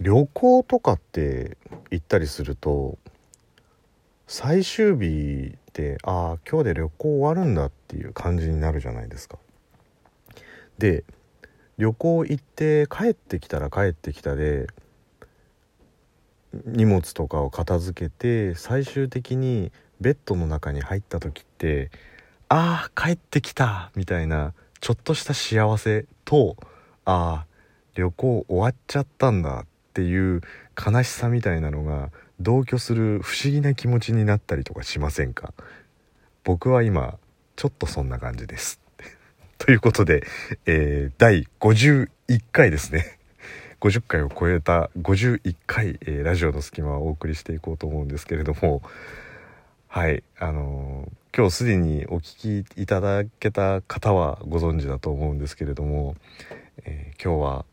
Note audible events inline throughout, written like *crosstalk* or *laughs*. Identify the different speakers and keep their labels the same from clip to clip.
Speaker 1: 旅行とかって行ったりすると最終日でああ今日で旅行終わるんだっていう感じになるじゃないですか。で旅行行って帰ってきたら帰ってきたで荷物とかを片付けて最終的にベッドの中に入った時ってああ帰ってきたみたいなちょっとした幸せとああ旅行終わっちゃったんだっていう悲しさみたいなのが同居する不思議な気持ちになったりとかしませんか？僕は今ちょっとそんな感じです。*laughs* ということで、えー、第51回ですね。*laughs* 50回を超えた51回、えー、ラジオの隙間をお送りしていこうと思うんですけれども。はいあのー、今日すでにお聞きいただけた方はご存知だと思うんですけれども、えー、今日は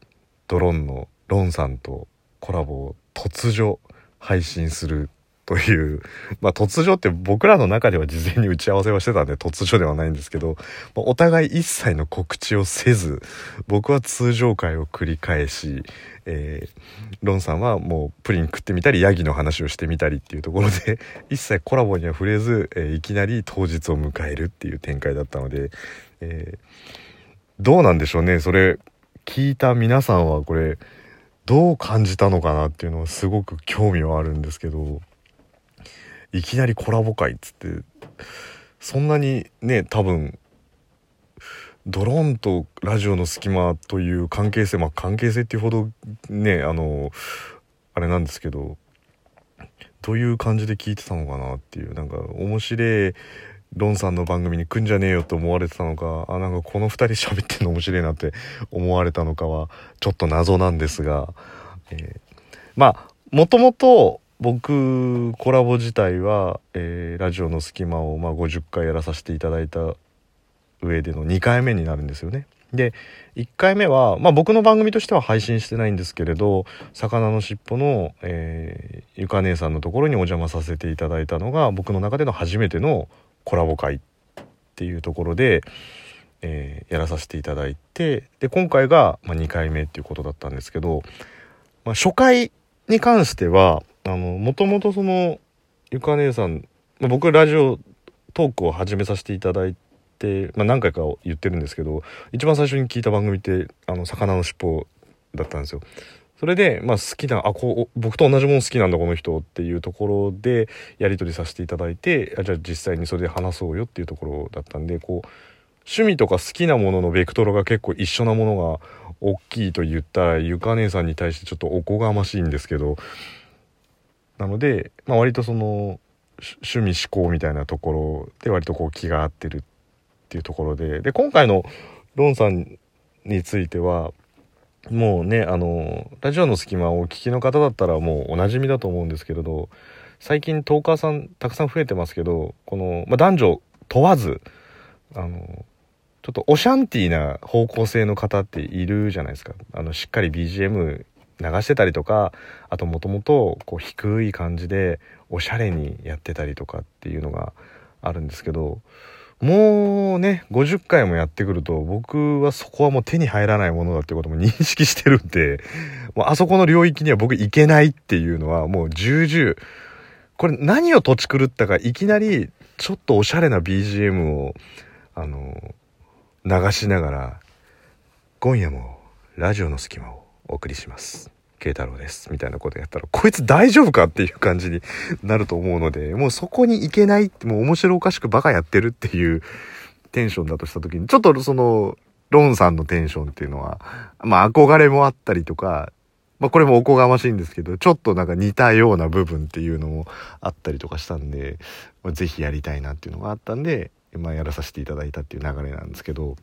Speaker 1: ドローンのロンさんとコラボを突如配信するという、まあ突如って僕らの中では事前に打ち合わせをしてたんで突如ではないんですけど、まあ、お互い一切の告知をせず、僕は通常会を繰り返し、えー、ロンさんはもうプリン食ってみたりヤギの話をしてみたりっていうところで *laughs* 一切コラボには触れず、えー、いきなり当日を迎えるっていう展開だったので、えー、どうなんでしょうね。それ聞いた皆さんはこれどう感じたのかなっていうのはすごく興味はあるんですけどいきなりコラボ会っつってそんなにね多分ドローンとラジオの隙間という関係性まあ関係性っていうほどねあのあれなんですけどどういう感じで聞いてたのかなっていうなんか面白いロンさんの番組に来んじゃねえよと思われてたのかあなんかこの2人喋ってんの面白いなって *laughs* 思われたのかはちょっと謎なんですが、えー、まあもともと僕コラボ自体は、えー、ラジオの隙間を、まあ、50回やらさせていただいた上での2回目になるんですよね。で1回目は、まあ、僕の番組としては配信してないんですけれど「魚のしっぽの」えー、ゆか姉さんのところにお邪魔させていただいたのが僕の中での初めてのコラボ会っていうところで、えー、やらさせていただいてで今回が、ま、2回目っていうことだったんですけど、まあ、初回に関してはもともとそのゆか姉さん、まあ、僕ラジオトークを始めさせていただいて。まあ、何回か言ってるんですけど一番最初に聞いた番組って「あの魚のしっぽ」だったんですよ。それで、まあ、好きなあこう僕と同じもの好きなんだこの人っていうところでやり取りさせていただいてあじゃあ実際にそれで話そうよっていうところだったんでこう趣味とか好きなもののベクトルが結構一緒なものが大きいと言ったらゆか姉さんに対してちょっとおこがましいんですけどなので、まあ、割とその趣味思考みたいなところで割とこう気が合ってるっていうところでで今回のロンさんについてはもうねあのラジオの隙間をお聞きの方だったらもうおなじみだと思うんですけれど最近トーカーさんたくさん増えてますけどこの、まあ、男女問わずあのちょっとオシャンティーな方向性の方っているじゃないですか。あのしっかり BGM 流してたりとかあともともと低い感じでおしゃれにやってたりとかっていうのがあるんですけどもうね、50回もやってくると、僕はそこはもう手に入らないものだってことも認識してるんで、もうあそこの領域には僕行けないっていうのはもう重々、これ何を土地狂ったか、いきなりちょっとおしゃれな BGM を、あの、流しながら、今夜もラジオの隙間をお送りします。慶太郎です。みたいなことやったらこいつ大丈夫かっていう感じになると思うのでもうそこに行けないってもう面白おかしくバカやってるっていうテンションだとした時にちょっとそのロンさんのテンションっていうのはまあ憧れもあったりとかまあこれもおこがましいんですけどちょっとなんか似たような部分っていうのもあったりとかしたんで、まあ、ぜひやりたいなっていうのがあったんでまあやらさせていただいたっていう流れなんですけど。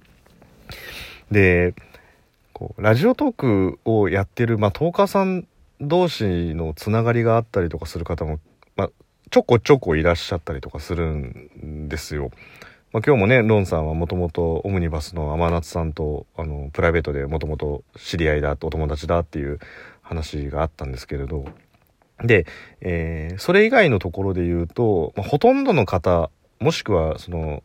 Speaker 1: でこうラジオトークをやってる、まあ、トーカーさん同士のつながりがあったりとかする方も、まあ、ちょこちょこいらっしゃったりとかするんですよ。まあ、今日もねロンさんはもともとオムニバスの天夏さんとあのプライベートでもともと知り合いだお友達だっていう話があったんですけれどで、えー、それ以外のところで言うと、まあ、ほとんどの方もしくはその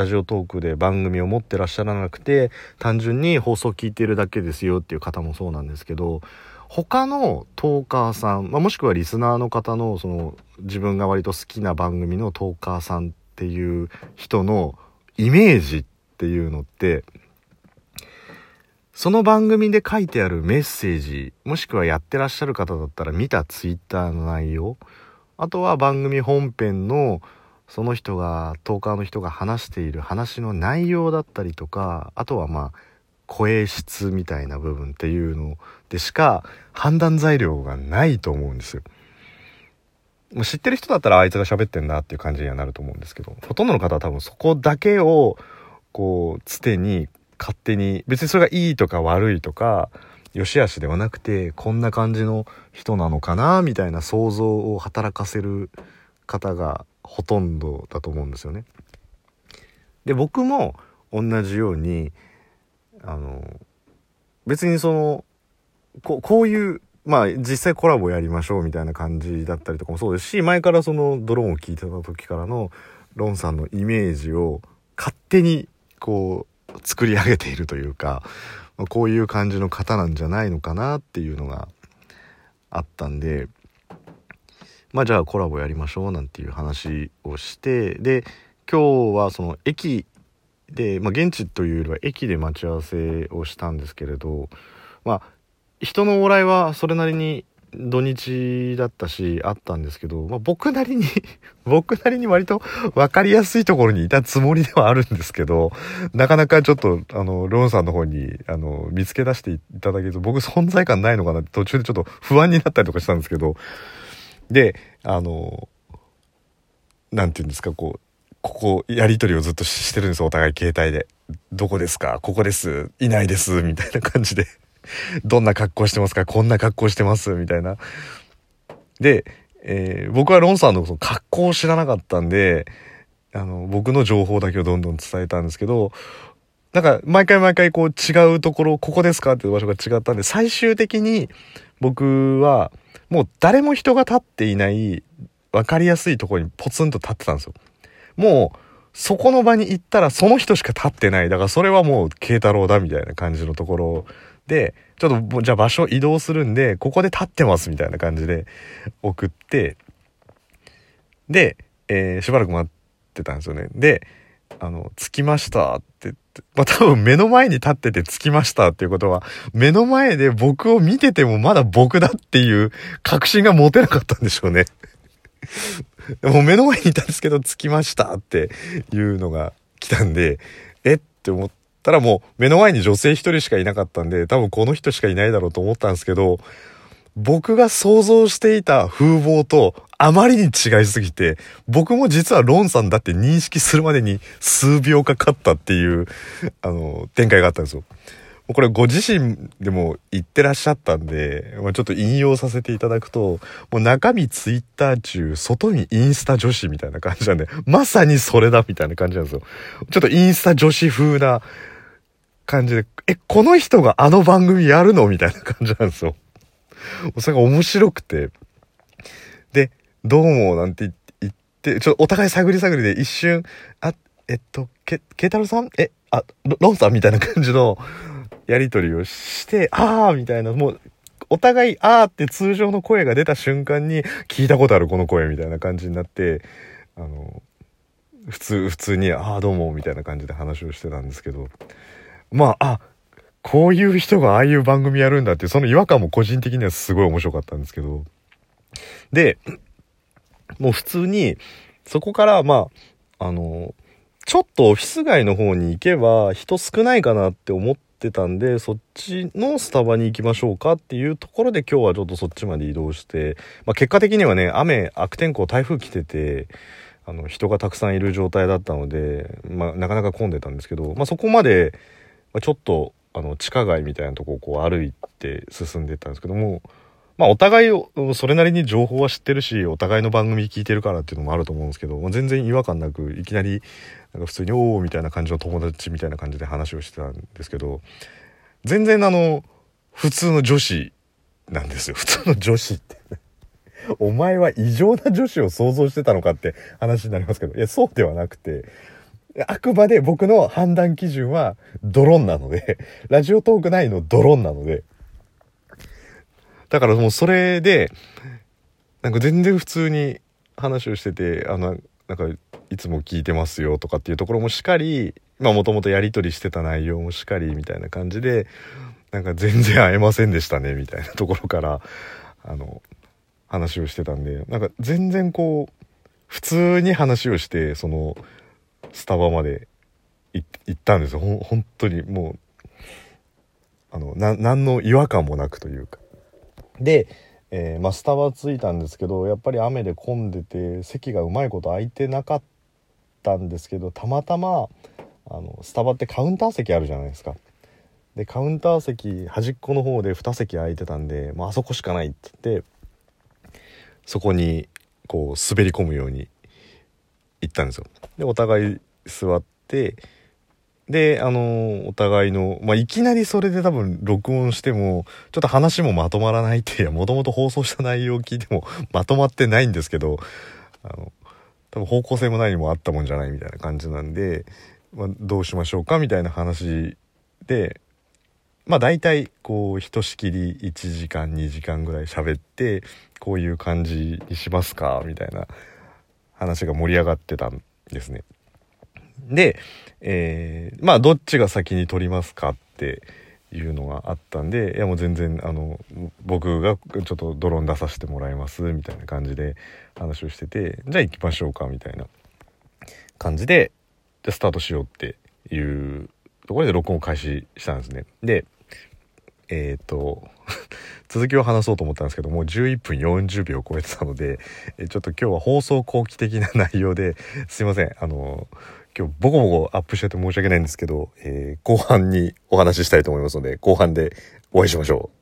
Speaker 1: ラジオトークで番組を持ってらっしゃらなくて単純に放送聞いてるだけですよっていう方もそうなんですけど他のトーカーさん、まあ、もしくはリスナーの方のその自分が割と好きな番組のトーカーさんっていう人のイメージっていうのってその番組で書いてあるメッセージもしくはやってらっしゃる方だったら見たツイッターの内容あとは番組本編のその人がトーカーの人が話している話の内容だったりとかあとはまあ声質みたいな部分っていうのでしか判断材料がないと思うんですよ。もう知ってる人だったらあいつが喋ってんなっていう感じにはなると思うんですけどほとんどの方は多分そこだけをこうつてに勝手に別にそれがいいとか悪いとか良し悪しではなくてこんな感じの人なのかなみたいな想像を働かせる方がほとんどだと思うんですよね。で僕も同じようにあの別にそのここういうまあ実際コラボやりましょうみたいな感じだったりとかもそうですし前からそのドローンを聞いてた時からのロンさんのイメージを勝手にこう作り上げているというかこういう感じの方なんじゃないのかなっていうのがあったんでまあじゃあコラボやりましょうなんていう話をしてで今日はその駅で、まあ、現地というよりは駅で待ち合わせをしたんですけれどまあ人の往来はそれなりに土日だったしあったんですけど、まあ、僕なりに *laughs* 僕なりに割と分かりやすいところにいたつもりではあるんですけどなかなかちょっとあのローンさんの方にあの見つけ出していただけると僕存在感ないのかなって途中でちょっと不安になったりとかしたんですけどであの何て言うんですかこうここやり取りをずっとしてるんですお互い携帯で「どこですか？ここです。いないです」みたいな感じで。どんな格好してますか？こんな格好してます？みたいな。で、えー、僕はロンさんのその格好を知らなかったんで、あの、僕の情報だけをどんどん伝えたんですけど、なんか、毎回毎回こう違うところ、ここですか？っていう場所が違ったんで、最終的に僕は、もう誰も人が立っていない、分かりやすいとこにポツンと立ってたんですよ。もう、そこの場に行ったらその人しか立ってない。だからそれはもう慶太郎だみたいな感じのところで、ちょっと、じゃあ場所移動するんで、ここで立ってますみたいな感じで送って、で、えー、しばらく待ってたんですよね。で、あの、着きましたってって、まあ、多分目の前に立ってて着きましたっていうことは、目の前で僕を見ててもまだ僕だっていう確信が持てなかったんでしょうね。*laughs* もう目の前にいたんですけど着きましたっていうのが来たんで、えって思ったらもう目の前に女性一人しかいなかったんで、多分この人しかいないだろうと思ったんですけど、僕が想像していた風貌とあまりに違いすぎて、僕も実はロンさんだって認識するまでに数秒かかったっていう、あの、展開があったんですよ。これご自身でも言ってらっしゃったんで、まあ、ちょっと引用させていただくと、もう中身ツイッター中、外にインスタ女子みたいな感じなんで、まさにそれだみたいな感じなんですよ。ちょっとインスタ女子風な感じで、え、この人があの番組やるのみたいな感じなんですよ。それが面白くて。で、どうもなんて言って、ちょっとお互い探り探りで一瞬、あ、えっと、け、ケイタロさん？え、あ、ロンさんみたいな感じの、やり取りをして、あーみたいな、もう、お互い、あーって通常の声が出た瞬間に、聞いたことあるこの声みたいな感じになって、あの、普通、普通に、ああ、どうも、みたいな感じで話をしてたんですけど、まあ、あ、こういう人がああいう番組やるんだっていう、その違和感も個人的にはすごい面白かったんですけど、で、もう普通に、そこから、まあ、あの、ちょっとオフィス街の方に行けば人少ないかなって思ってたんでそっちのスタバに行きましょうかっていうところで今日はちょっとそっちまで移動して、まあ、結果的にはね雨悪天候台風来ててあの人がたくさんいる状態だったので、まあ、なかなか混んでたんですけど、まあ、そこまで、まちょっとあの地下街みたいなとこをこう歩いて進んでったんですけどもまあお互いをそれなりに情報は知ってるしお互いの番組聞いてるからっていうのもあると思うんですけど、まあ、全然違和感なくいきなりなんか普通に「おお」みたいな感じの友達みたいな感じで話をしてたんですけど全然あの普通の女子なんですよ。普通の女子って。お前は異常な女子を想像してたのかって話になりますけどいやそうではなくてあくまで僕の判断基準はドローンなので、*laughs* ラジオトーク内のドローンなので、だからもうそれで、なんか全然普通に話をしてて、あの、なんかいつも聞いてますよとかっていうところもしっかり、まあもともとやり取りしてた内容もしっかりみたいな感じで、なんか全然会えませんでしたねみたいなところから、あの、話をしてたんで、なんか全然こう、普通に話をして、その、スタバまで行ったんですよ。ほ本当にもう、あの、な、何の違和感もなくというか。で、えー、まあ、スタバ着いたんですけど、やっぱり雨で混んでて、席がうまいこと空いてなかったんですけど、たまたま、あの、スタバってカウンター席あるじゃないですか。で、カウンター席、端っこの方で2席空いてたんで、まあ、あそこしかないって言って、そこにこう滑り込むように行ったんですよ。でお互い座ってであのお互いの、まあ、いきなりそれで多分録音してもちょっと話もまとまらないって *laughs* もともと放送した内容を聞いてもまとまってないんですけどあの多分方向性も何もあったもんじゃないみたいな感じなんで、まあ、どうしましょうかみたいな話でまあ大体こうひとしきり1時間2時間ぐらい喋ってこういう感じにしますかみたいな話が盛り上がってたんですね。で、えー、まあどっちが先に撮りますかっていうのがあったんでいやもう全然あの僕がちょっとドローン出させてもらいますみたいな感じで話をしててじゃあ行きましょうかみたいな感じででスタートしようっていうところで録音を開始したんですね。でえっ、ー、と続きを話そうと思ったんですけどもう11分40秒超えてたので、えちょっと今日は放送後期的な内容ですいませんあの今日ボコボコアップしちゃって申し訳ないんですけど、えー、後半にお話ししたいと思いますので後半でお会いしましょう。